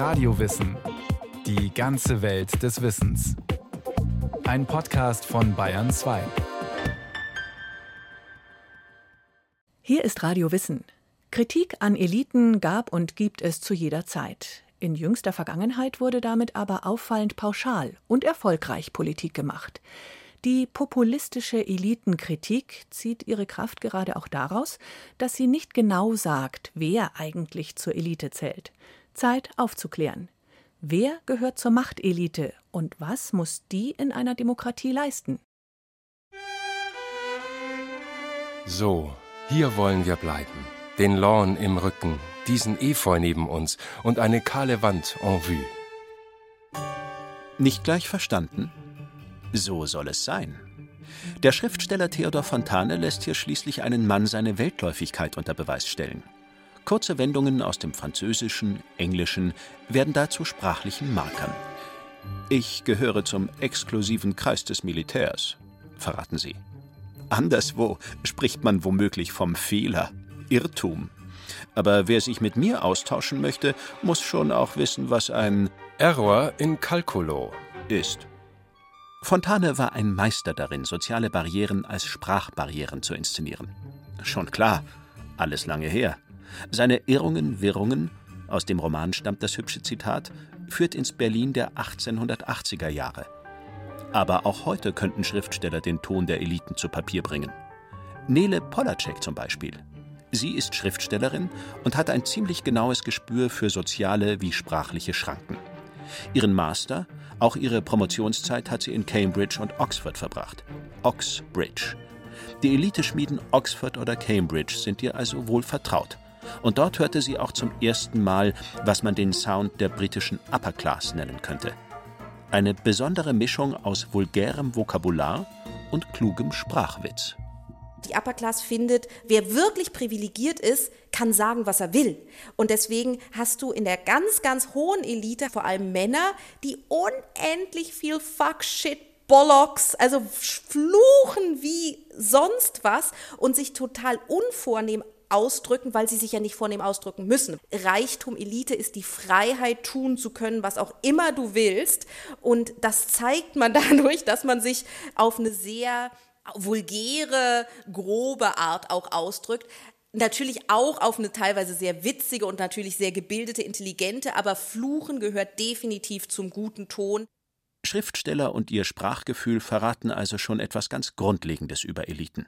Radiowissen. Die ganze Welt des Wissens. Ein Podcast von Bayern 2. Hier ist Radio Wissen. Kritik an Eliten gab und gibt es zu jeder Zeit. In jüngster Vergangenheit wurde damit aber auffallend pauschal und erfolgreich Politik gemacht. Die populistische Elitenkritik zieht ihre Kraft gerade auch daraus, dass sie nicht genau sagt, wer eigentlich zur Elite zählt. Zeit aufzuklären. Wer gehört zur Machtelite und was muss die in einer Demokratie leisten? So, hier wollen wir bleiben. Den Lawn im Rücken, diesen Efeu neben uns und eine kahle Wand en vue. Nicht gleich verstanden? So soll es sein. Der Schriftsteller Theodor Fontane lässt hier schließlich einen Mann seine Weltläufigkeit unter Beweis stellen. Kurze Wendungen aus dem Französischen, Englischen werden da zu sprachlichen Markern. Ich gehöre zum exklusiven Kreis des Militärs, verraten sie. Anderswo spricht man womöglich vom Fehler, Irrtum. Aber wer sich mit mir austauschen möchte, muss schon auch wissen, was ein Error in Calculo ist. Fontane war ein Meister darin, soziale Barrieren als Sprachbarrieren zu inszenieren. Schon klar, alles lange her. Seine Irrungen, Wirrungen, aus dem Roman stammt das hübsche Zitat, führt ins Berlin der 1880er Jahre. Aber auch heute könnten Schriftsteller den Ton der Eliten zu Papier bringen. Nele Polacek zum Beispiel. Sie ist Schriftstellerin und hat ein ziemlich genaues Gespür für soziale wie sprachliche Schranken. Ihren Master auch ihre Promotionszeit hat sie in Cambridge und Oxford verbracht. Oxbridge. Die Eliteschmieden Oxford oder Cambridge sind ihr also wohl vertraut. Und dort hörte sie auch zum ersten Mal, was man den Sound der britischen Upper Class nennen könnte. Eine besondere Mischung aus vulgärem Vokabular und klugem Sprachwitz. Die Upper Class findet, wer wirklich privilegiert ist, kann sagen, was er will. Und deswegen hast du in der ganz, ganz hohen Elite vor allem Männer, die unendlich viel Fuck, Shit, Bollocks, also fluchen wie sonst was und sich total unvornehm ausdrücken, weil sie sich ja nicht vornehm ausdrücken müssen. Reichtum, Elite ist die Freiheit, tun zu können, was auch immer du willst. Und das zeigt man dadurch, dass man sich auf eine sehr vulgäre, grobe Art auch ausdrückt. Natürlich auch auf eine teilweise sehr witzige und natürlich sehr gebildete, intelligente, aber Fluchen gehört definitiv zum guten Ton. Schriftsteller und ihr Sprachgefühl verraten also schon etwas ganz Grundlegendes über Eliten.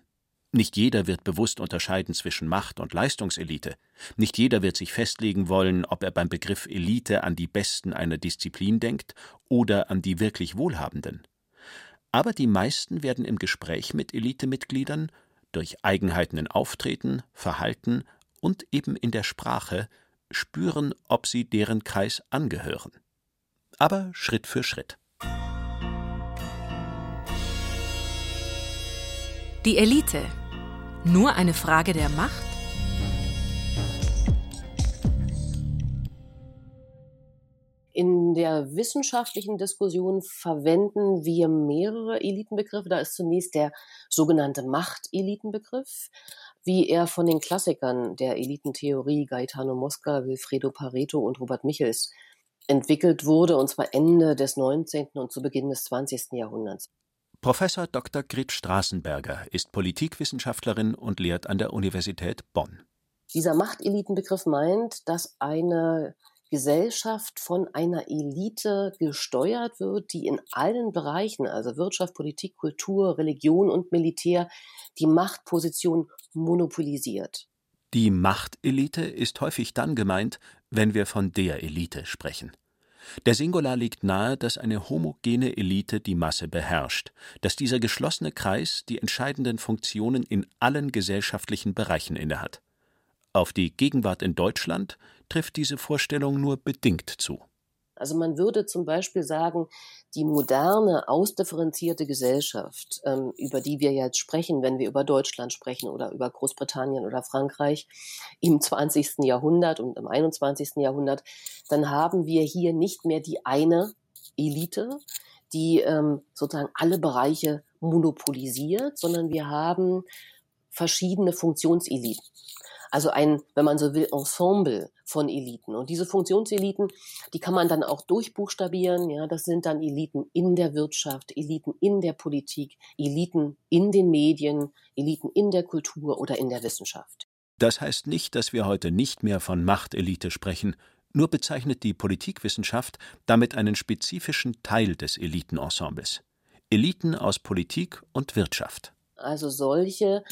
Nicht jeder wird bewusst unterscheiden zwischen Macht und Leistungselite. Nicht jeder wird sich festlegen wollen, ob er beim Begriff Elite an die Besten einer Disziplin denkt oder an die wirklich Wohlhabenden aber die meisten werden im Gespräch mit Elitemitgliedern durch Eigenheiten in Auftreten, Verhalten und eben in der Sprache spüren, ob sie deren Kreis angehören. Aber Schritt für Schritt. Die Elite. Nur eine Frage der Macht? In der wissenschaftlichen Diskussion verwenden wir mehrere Elitenbegriffe. Da ist zunächst der sogenannte Machtelitenbegriff, wie er von den Klassikern der Elitentheorie Gaetano Mosca, Wilfredo Pareto und Robert Michels entwickelt wurde, und zwar Ende des 19. und zu Beginn des 20. Jahrhunderts. Professor Dr. Grit Straßenberger ist Politikwissenschaftlerin und lehrt an der Universität Bonn. Dieser Machtelitenbegriff meint, dass eine Gesellschaft von einer Elite gesteuert wird, die in allen Bereichen, also Wirtschaft, Politik, Kultur, Religion und Militär, die Machtposition monopolisiert. Die Machtelite ist häufig dann gemeint, wenn wir von der Elite sprechen. Der Singular liegt nahe, dass eine homogene Elite die Masse beherrscht, dass dieser geschlossene Kreis die entscheidenden Funktionen in allen gesellschaftlichen Bereichen innehat. Auf die Gegenwart in Deutschland trifft diese Vorstellung nur bedingt zu. Also man würde zum Beispiel sagen, die moderne, ausdifferenzierte Gesellschaft, ähm, über die wir jetzt sprechen, wenn wir über Deutschland sprechen oder über Großbritannien oder Frankreich im 20. Jahrhundert und im 21. Jahrhundert, dann haben wir hier nicht mehr die eine Elite, die ähm, sozusagen alle Bereiche monopolisiert, sondern wir haben verschiedene Funktionseliten. Also ein, wenn man so will, Ensemble von Eliten. Und diese Funktionseliten, die kann man dann auch durchbuchstabieren. Ja, das sind dann Eliten in der Wirtschaft, Eliten in der Politik, Eliten in den Medien, Eliten in der Kultur oder in der Wissenschaft. Das heißt nicht, dass wir heute nicht mehr von Machtelite sprechen, nur bezeichnet die Politikwissenschaft damit einen spezifischen Teil des Elitenensembles. Eliten aus Politik und Wirtschaft. Also solche,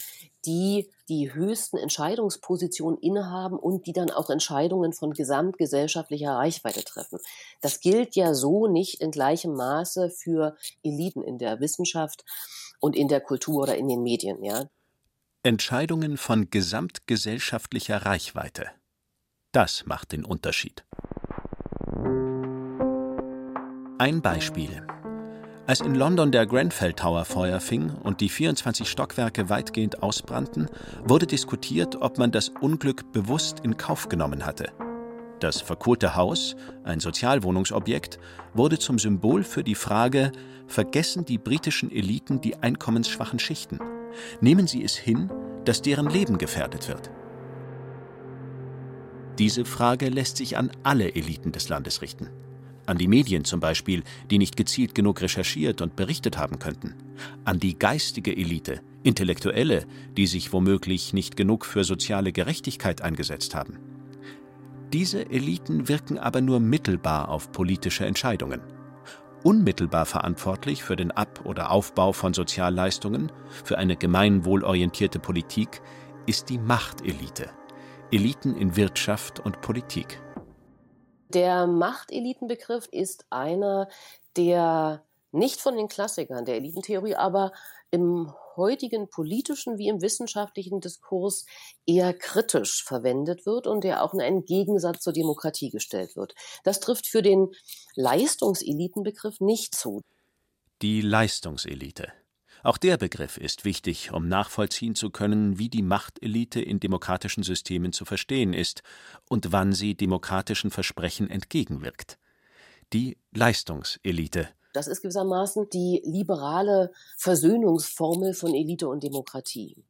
die die höchsten Entscheidungspositionen innehaben und die dann auch Entscheidungen von gesamtgesellschaftlicher Reichweite treffen. Das gilt ja so nicht in gleichem Maße für Eliten in der Wissenschaft und in der Kultur oder in den Medien, ja. Entscheidungen von gesamtgesellschaftlicher Reichweite. Das macht den Unterschied. Ein Beispiel. Als in London der Grenfell Tower Feuer fing und die 24 Stockwerke weitgehend ausbrannten, wurde diskutiert, ob man das Unglück bewusst in Kauf genommen hatte. Das verkohlte Haus, ein Sozialwohnungsobjekt, wurde zum Symbol für die Frage, vergessen die britischen Eliten die einkommensschwachen Schichten? Nehmen sie es hin, dass deren Leben gefährdet wird? Diese Frage lässt sich an alle Eliten des Landes richten. An die Medien zum Beispiel, die nicht gezielt genug recherchiert und berichtet haben könnten. An die geistige Elite, Intellektuelle, die sich womöglich nicht genug für soziale Gerechtigkeit eingesetzt haben. Diese Eliten wirken aber nur mittelbar auf politische Entscheidungen. Unmittelbar verantwortlich für den Ab- oder Aufbau von Sozialleistungen, für eine gemeinwohlorientierte Politik, ist die Machtelite. Eliten in Wirtschaft und Politik. Der Machtelitenbegriff ist einer, der nicht von den Klassikern der Elitentheorie, aber im heutigen politischen wie im wissenschaftlichen Diskurs eher kritisch verwendet wird und der auch in einen Gegensatz zur Demokratie gestellt wird. Das trifft für den Leistungselitenbegriff nicht zu. Die Leistungselite. Auch der Begriff ist wichtig, um nachvollziehen zu können, wie die Machtelite in demokratischen Systemen zu verstehen ist und wann sie demokratischen Versprechen entgegenwirkt. Die Leistungselite. Das ist gewissermaßen die liberale Versöhnungsformel von Elite und Demokratie.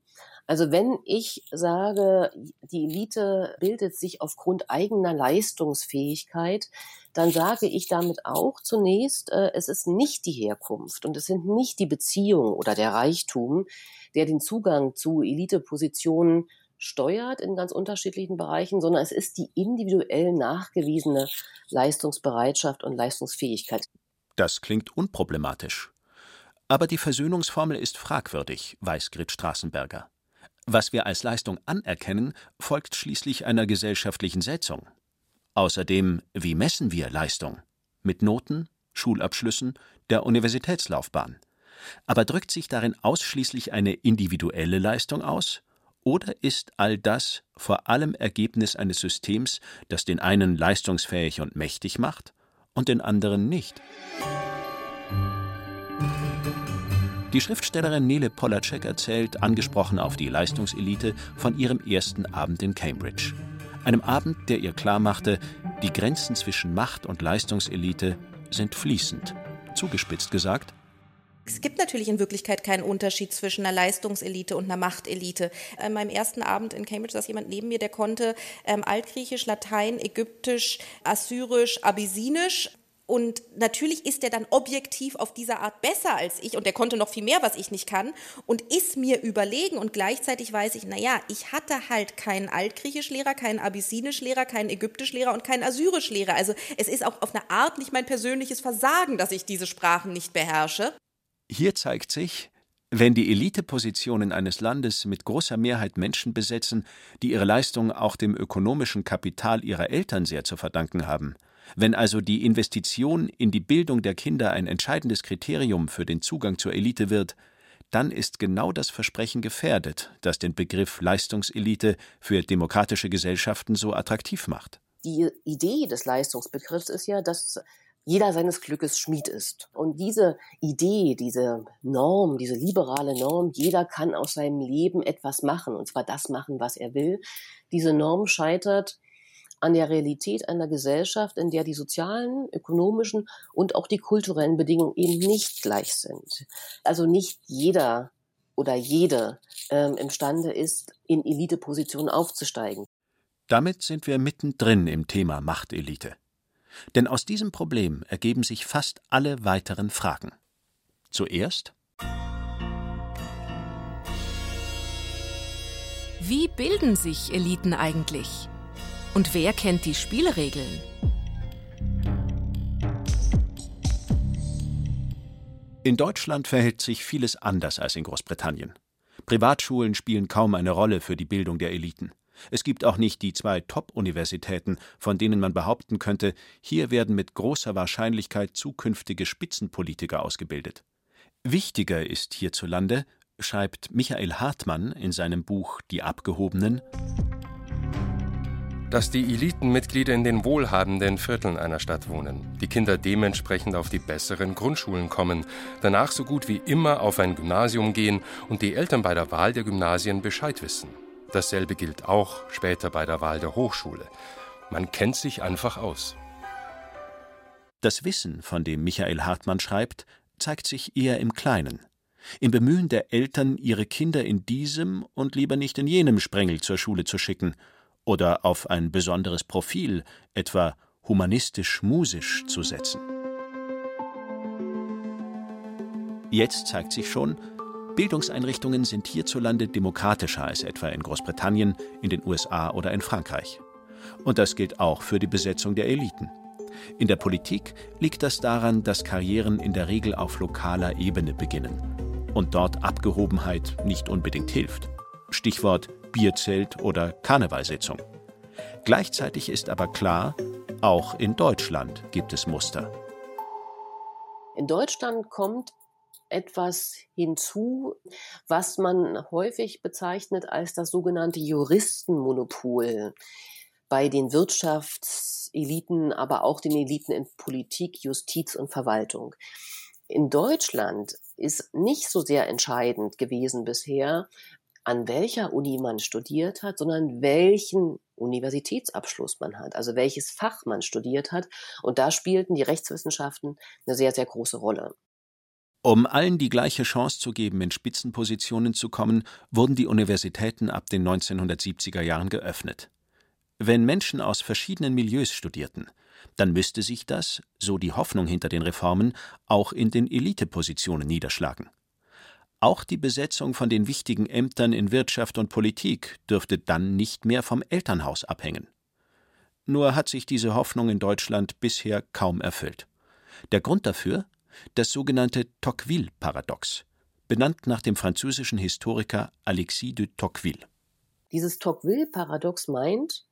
Also wenn ich sage, die Elite bildet sich aufgrund eigener Leistungsfähigkeit, dann sage ich damit auch zunächst, äh, es ist nicht die Herkunft und es sind nicht die Beziehungen oder der Reichtum, der den Zugang zu Elitepositionen steuert in ganz unterschiedlichen Bereichen, sondern es ist die individuell nachgewiesene Leistungsbereitschaft und Leistungsfähigkeit. Das klingt unproblematisch. Aber die Versöhnungsformel ist fragwürdig, weiß Grit Straßenberger. Was wir als Leistung anerkennen, folgt schließlich einer gesellschaftlichen Setzung. Außerdem, wie messen wir Leistung? Mit Noten, Schulabschlüssen, der Universitätslaufbahn. Aber drückt sich darin ausschließlich eine individuelle Leistung aus? Oder ist all das vor allem Ergebnis eines Systems, das den einen leistungsfähig und mächtig macht und den anderen nicht? Die Schriftstellerin Nele Polacek erzählt, angesprochen auf die Leistungselite, von ihrem ersten Abend in Cambridge. Einem Abend, der ihr klarmachte, die Grenzen zwischen Macht und Leistungselite sind fließend. Zugespitzt gesagt, es gibt natürlich in Wirklichkeit keinen Unterschied zwischen einer Leistungselite und einer Machtelite. An meinem ersten Abend in Cambridge saß jemand neben mir, der konnte ähm, Altgriechisch, Latein, Ägyptisch, Assyrisch, Abyssinisch und natürlich ist er dann objektiv auf diese Art besser als ich und er konnte noch viel mehr, was ich nicht kann und ist mir überlegen und gleichzeitig weiß ich, naja, ich hatte halt keinen Altgriechischlehrer, keinen Abessinischlehrer, keinen Ägyptischlehrer und keinen Assyrischlehrer. Also es ist auch auf eine Art nicht mein persönliches Versagen, dass ich diese Sprachen nicht beherrsche. Hier zeigt sich, wenn die Elitepositionen eines Landes mit großer Mehrheit Menschen besetzen, die ihre Leistung auch dem ökonomischen Kapital ihrer Eltern sehr zu verdanken haben, wenn also die Investition in die Bildung der Kinder ein entscheidendes Kriterium für den Zugang zur Elite wird, dann ist genau das Versprechen gefährdet, das den Begriff Leistungselite für demokratische Gesellschaften so attraktiv macht. Die Idee des Leistungsbegriffs ist ja, dass jeder seines Glückes Schmied ist. Und diese Idee, diese Norm, diese liberale Norm, jeder kann aus seinem Leben etwas machen, und zwar das machen, was er will, diese Norm scheitert an der Realität einer Gesellschaft, in der die sozialen, ökonomischen und auch die kulturellen Bedingungen eben nicht gleich sind. Also nicht jeder oder jede ähm, imstande ist, in Elitepositionen aufzusteigen. Damit sind wir mittendrin im Thema Machtelite. Denn aus diesem Problem ergeben sich fast alle weiteren Fragen. Zuerst Wie bilden sich Eliten eigentlich? Und wer kennt die Spielregeln? In Deutschland verhält sich vieles anders als in Großbritannien. Privatschulen spielen kaum eine Rolle für die Bildung der Eliten. Es gibt auch nicht die zwei Top-Universitäten, von denen man behaupten könnte, hier werden mit großer Wahrscheinlichkeit zukünftige Spitzenpolitiker ausgebildet. Wichtiger ist hierzulande, schreibt Michael Hartmann in seinem Buch Die Abgehobenen, dass die Elitenmitglieder in den wohlhabenden Vierteln einer Stadt wohnen, die Kinder dementsprechend auf die besseren Grundschulen kommen, danach so gut wie immer auf ein Gymnasium gehen und die Eltern bei der Wahl der Gymnasien Bescheid wissen. Dasselbe gilt auch später bei der Wahl der Hochschule. Man kennt sich einfach aus. Das Wissen, von dem Michael Hartmann schreibt, zeigt sich eher im Kleinen. Im Bemühen der Eltern, ihre Kinder in diesem und lieber nicht in jenem Sprengel zur Schule zu schicken – oder auf ein besonderes Profil, etwa humanistisch-musisch, zu setzen. Jetzt zeigt sich schon, Bildungseinrichtungen sind hierzulande demokratischer als etwa in Großbritannien, in den USA oder in Frankreich. Und das gilt auch für die Besetzung der Eliten. In der Politik liegt das daran, dass Karrieren in der Regel auf lokaler Ebene beginnen und dort Abgehobenheit nicht unbedingt hilft. Stichwort Bierzelt oder Karnevalsitzung. Gleichzeitig ist aber klar, auch in Deutschland gibt es Muster. In Deutschland kommt etwas hinzu, was man häufig bezeichnet als das sogenannte Juristenmonopol bei den Wirtschaftseliten, aber auch den Eliten in Politik, Justiz und Verwaltung. In Deutschland ist nicht so sehr entscheidend gewesen bisher, an welcher Uni man studiert hat, sondern welchen Universitätsabschluss man hat, also welches Fach man studiert hat. Und da spielten die Rechtswissenschaften eine sehr, sehr große Rolle. Um allen die gleiche Chance zu geben, in Spitzenpositionen zu kommen, wurden die Universitäten ab den 1970er Jahren geöffnet. Wenn Menschen aus verschiedenen Milieus studierten, dann müsste sich das, so die Hoffnung hinter den Reformen, auch in den Elitepositionen niederschlagen. Auch die Besetzung von den wichtigen Ämtern in Wirtschaft und Politik dürfte dann nicht mehr vom Elternhaus abhängen. Nur hat sich diese Hoffnung in Deutschland bisher kaum erfüllt. Der Grund dafür? Das sogenannte Tocqueville-Paradox, benannt nach dem französischen Historiker Alexis de Tocqueville. Dieses Tocqueville-Paradox meint,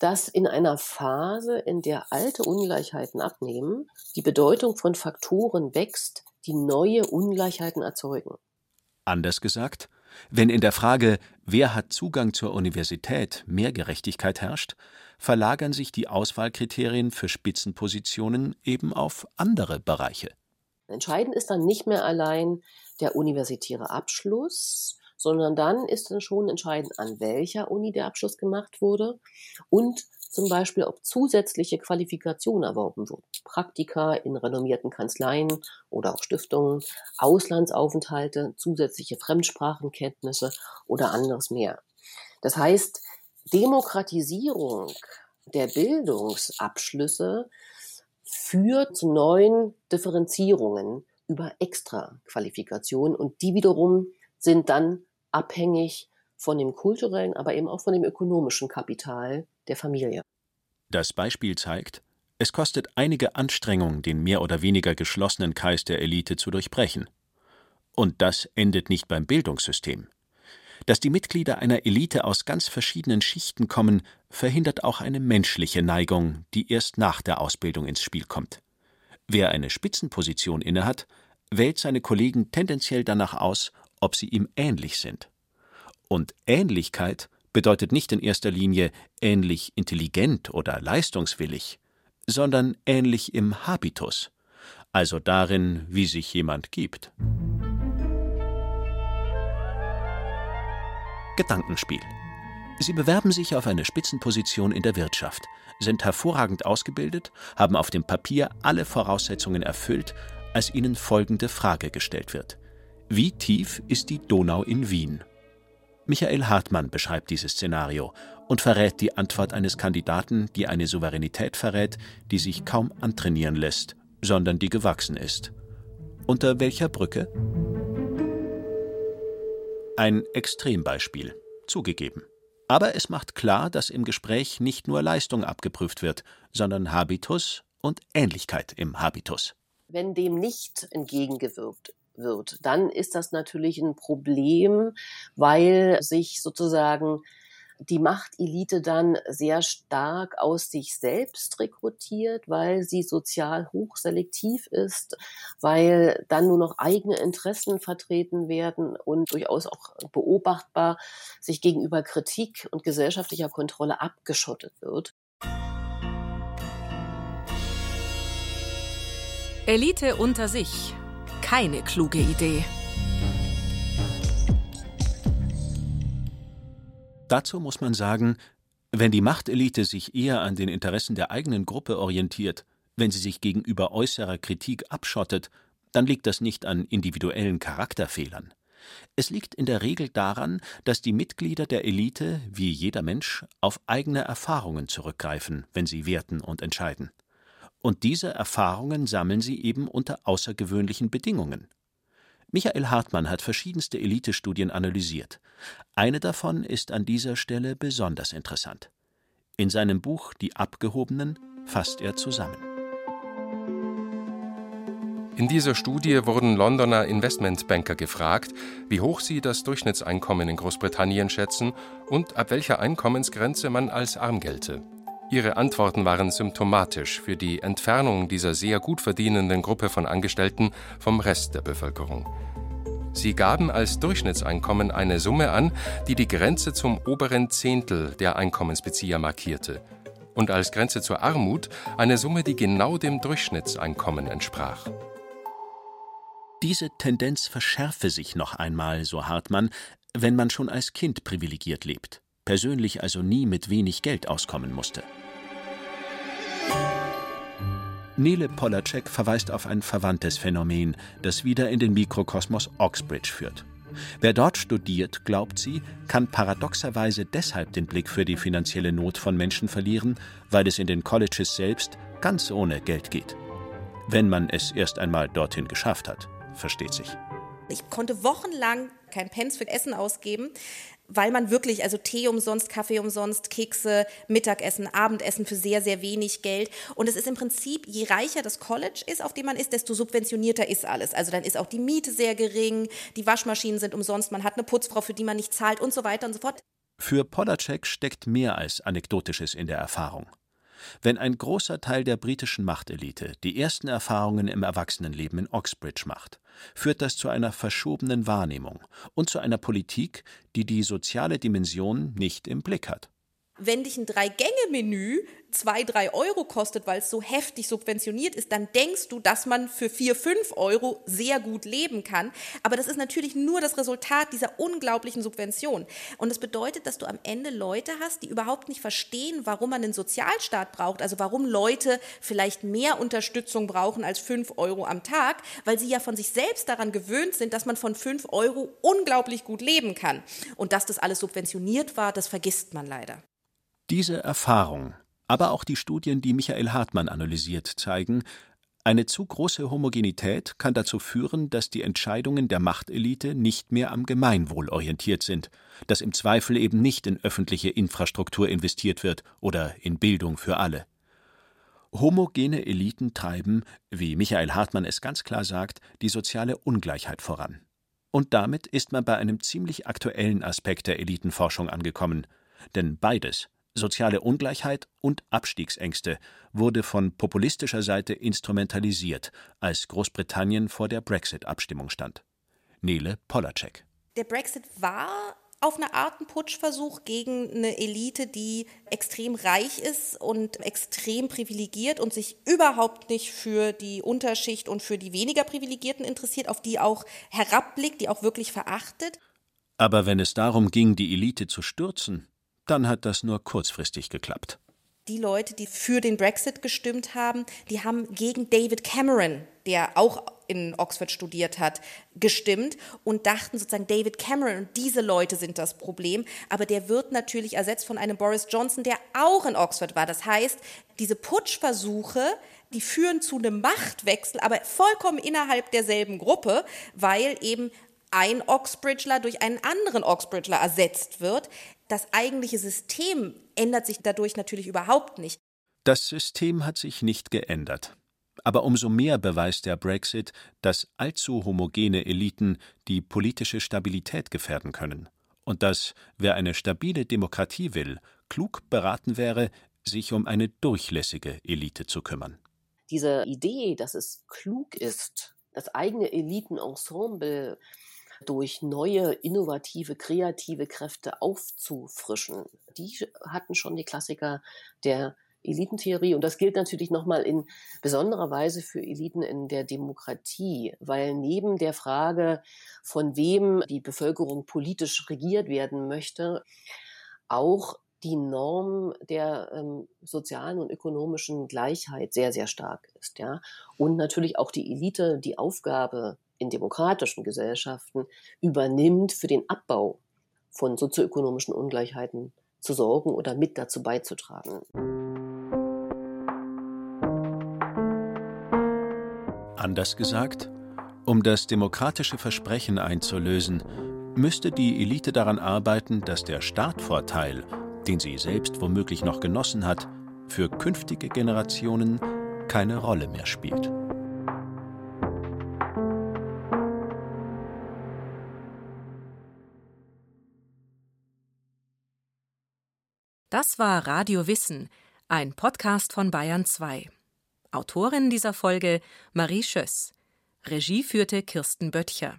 dass in einer Phase, in der alte Ungleichheiten abnehmen, die Bedeutung von Faktoren wächst, die neue Ungleichheiten erzeugen. Anders gesagt, wenn in der Frage, wer hat Zugang zur Universität, mehr Gerechtigkeit herrscht, verlagern sich die Auswahlkriterien für Spitzenpositionen eben auf andere Bereiche. Entscheidend ist dann nicht mehr allein der universitäre Abschluss, sondern dann ist dann schon entscheidend, an welcher Uni der Abschluss gemacht wurde und zum Beispiel, ob zusätzliche Qualifikationen erworben wurden. Praktika in renommierten Kanzleien oder auch Stiftungen, Auslandsaufenthalte, zusätzliche Fremdsprachenkenntnisse oder anderes mehr. Das heißt, Demokratisierung der Bildungsabschlüsse führt zu neuen Differenzierungen über Extraqualifikationen und die wiederum sind dann abhängig von dem kulturellen, aber eben auch von dem ökonomischen Kapital der Familie. Das Beispiel zeigt, es kostet einige Anstrengung, den mehr oder weniger geschlossenen Kreis der Elite zu durchbrechen. Und das endet nicht beim Bildungssystem. Dass die Mitglieder einer Elite aus ganz verschiedenen Schichten kommen, verhindert auch eine menschliche Neigung, die erst nach der Ausbildung ins Spiel kommt. Wer eine Spitzenposition innehat, wählt seine Kollegen tendenziell danach aus, ob sie ihm ähnlich sind. Und Ähnlichkeit bedeutet nicht in erster Linie ähnlich intelligent oder leistungswillig, sondern ähnlich im Habitus, also darin, wie sich jemand gibt. Gedankenspiel. Sie bewerben sich auf eine Spitzenposition in der Wirtschaft, sind hervorragend ausgebildet, haben auf dem Papier alle Voraussetzungen erfüllt, als ihnen folgende Frage gestellt wird. Wie tief ist die Donau in Wien? Michael Hartmann beschreibt dieses Szenario und verrät die Antwort eines Kandidaten, die eine Souveränität verrät, die sich kaum antrainieren lässt, sondern die gewachsen ist. Unter welcher Brücke? Ein Extrembeispiel, zugegeben. Aber es macht klar, dass im Gespräch nicht nur Leistung abgeprüft wird, sondern Habitus und Ähnlichkeit im Habitus. Wenn dem nicht entgegengewirkt wird, dann ist das natürlich ein Problem, weil sich sozusagen die Machtelite dann sehr stark aus sich selbst rekrutiert, weil sie sozial hochselektiv ist, weil dann nur noch eigene Interessen vertreten werden und durchaus auch beobachtbar sich gegenüber Kritik und gesellschaftlicher Kontrolle abgeschottet wird. Elite unter sich. Keine kluge Idee. Dazu muss man sagen, wenn die Machtelite sich eher an den Interessen der eigenen Gruppe orientiert, wenn sie sich gegenüber äußerer Kritik abschottet, dann liegt das nicht an individuellen Charakterfehlern. Es liegt in der Regel daran, dass die Mitglieder der Elite, wie jeder Mensch, auf eigene Erfahrungen zurückgreifen, wenn sie werten und entscheiden. Und diese Erfahrungen sammeln sie eben unter außergewöhnlichen Bedingungen. Michael Hartmann hat verschiedenste Elitestudien analysiert. Eine davon ist an dieser Stelle besonders interessant. In seinem Buch Die Abgehobenen fasst er zusammen. In dieser Studie wurden Londoner Investmentbanker gefragt, wie hoch sie das Durchschnittseinkommen in Großbritannien schätzen und ab welcher Einkommensgrenze man als arm gelte. Ihre Antworten waren symptomatisch für die Entfernung dieser sehr gut verdienenden Gruppe von Angestellten vom Rest der Bevölkerung. Sie gaben als Durchschnittseinkommen eine Summe an, die die Grenze zum oberen Zehntel der Einkommensbezieher markierte, und als Grenze zur Armut eine Summe, die genau dem Durchschnittseinkommen entsprach. Diese Tendenz verschärfe sich noch einmal, so Hartmann, wenn man schon als Kind privilegiert lebt, persönlich also nie mit wenig Geld auskommen musste. Nele Polacek verweist auf ein verwandtes Phänomen, das wieder in den Mikrokosmos Oxbridge führt. Wer dort studiert, glaubt sie, kann paradoxerweise deshalb den Blick für die finanzielle Not von Menschen verlieren, weil es in den Colleges selbst ganz ohne Geld geht. Wenn man es erst einmal dorthin geschafft hat, versteht sich. Ich konnte wochenlang kein Pence für Essen ausgeben, weil man wirklich, also Tee umsonst, Kaffee umsonst, Kekse, Mittagessen, Abendessen für sehr, sehr wenig Geld. Und es ist im Prinzip, je reicher das College ist, auf dem man ist, desto subventionierter ist alles. Also dann ist auch die Miete sehr gering, die Waschmaschinen sind umsonst, man hat eine Putzfrau, für die man nicht zahlt und so weiter und so fort. Für Polacek steckt mehr als Anekdotisches in der Erfahrung. Wenn ein großer Teil der britischen Machtelite die ersten Erfahrungen im Erwachsenenleben in Oxbridge macht, führt das zu einer verschobenen Wahrnehmung und zu einer Politik, die die soziale Dimension nicht im Blick hat. Wenn dich ein Drei-Gänge-Menü zwei, drei Euro kostet, weil es so heftig subventioniert ist, dann denkst du, dass man für vier, fünf Euro sehr gut leben kann. Aber das ist natürlich nur das Resultat dieser unglaublichen Subvention. Und das bedeutet, dass du am Ende Leute hast, die überhaupt nicht verstehen, warum man einen Sozialstaat braucht, also warum Leute vielleicht mehr Unterstützung brauchen als fünf Euro am Tag, weil sie ja von sich selbst daran gewöhnt sind, dass man von fünf Euro unglaublich gut leben kann. Und dass das alles subventioniert war, das vergisst man leider. Diese Erfahrung aber auch die Studien, die Michael Hartmann analysiert, zeigen, eine zu große Homogenität kann dazu führen, dass die Entscheidungen der Machtelite nicht mehr am Gemeinwohl orientiert sind, dass im Zweifel eben nicht in öffentliche Infrastruktur investiert wird oder in Bildung für alle. Homogene Eliten treiben, wie Michael Hartmann es ganz klar sagt, die soziale Ungleichheit voran. Und damit ist man bei einem ziemlich aktuellen Aspekt der Elitenforschung angekommen, denn beides, Soziale Ungleichheit und Abstiegsängste wurde von populistischer Seite instrumentalisiert, als Großbritannien vor der Brexit-Abstimmung stand. Nele Polacek. Der Brexit war auf eine Art ein Putschversuch gegen eine Elite, die extrem reich ist und extrem privilegiert und sich überhaupt nicht für die Unterschicht und für die weniger Privilegierten interessiert, auf die auch herabblickt, die auch wirklich verachtet. Aber wenn es darum ging, die Elite zu stürzen, dann hat das nur kurzfristig geklappt. Die Leute, die für den Brexit gestimmt haben, die haben gegen David Cameron der auch in Oxford studiert hat, gestimmt und dachten sozusagen, David Cameron und diese Leute sind das Problem. Aber der wird natürlich ersetzt von einem Boris Johnson, der auch in Oxford war. Das heißt, diese Putschversuche, die führen zu einem Machtwechsel, aber vollkommen innerhalb derselben Gruppe, weil eben ein Oxbridgeler durch einen anderen Oxbridgeler ersetzt wird. Das eigentliche System ändert sich dadurch natürlich überhaupt nicht. Das System hat sich nicht geändert. Aber umso mehr beweist der Brexit, dass allzu homogene Eliten die politische Stabilität gefährden können und dass, wer eine stabile Demokratie will, klug beraten wäre, sich um eine durchlässige Elite zu kümmern. Diese Idee, dass es klug ist, das eigene Elitenensemble durch neue, innovative, kreative Kräfte aufzufrischen, die hatten schon die Klassiker der Elitentheorie. Und das gilt natürlich nochmal in besonderer Weise für Eliten in der Demokratie, weil neben der Frage, von wem die Bevölkerung politisch regiert werden möchte, auch die Norm der ähm, sozialen und ökonomischen Gleichheit sehr, sehr stark ist. Ja? Und natürlich auch die Elite die Aufgabe in demokratischen Gesellschaften übernimmt, für den Abbau von sozioökonomischen Ungleichheiten zu sorgen oder mit dazu beizutragen. Anders gesagt, um das demokratische Versprechen einzulösen, müsste die Elite daran arbeiten, dass der Startvorteil, den sie selbst womöglich noch genossen hat, für künftige Generationen keine Rolle mehr spielt. Das war Radio Wissen, ein Podcast von Bayern 2. Autorin dieser Folge Marie Schöss. Regie führte Kirsten Böttcher.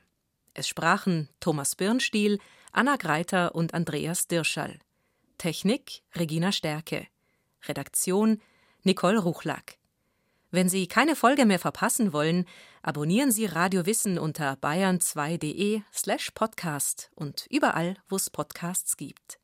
Es sprachen Thomas Birnstiel, Anna Greiter und Andreas Dirschall. Technik Regina Stärke. Redaktion Nicole Ruchlack. Wenn Sie keine Folge mehr verpassen wollen, abonnieren Sie Radio Wissen unter bayern2.de slash podcast und überall, wo es Podcasts gibt.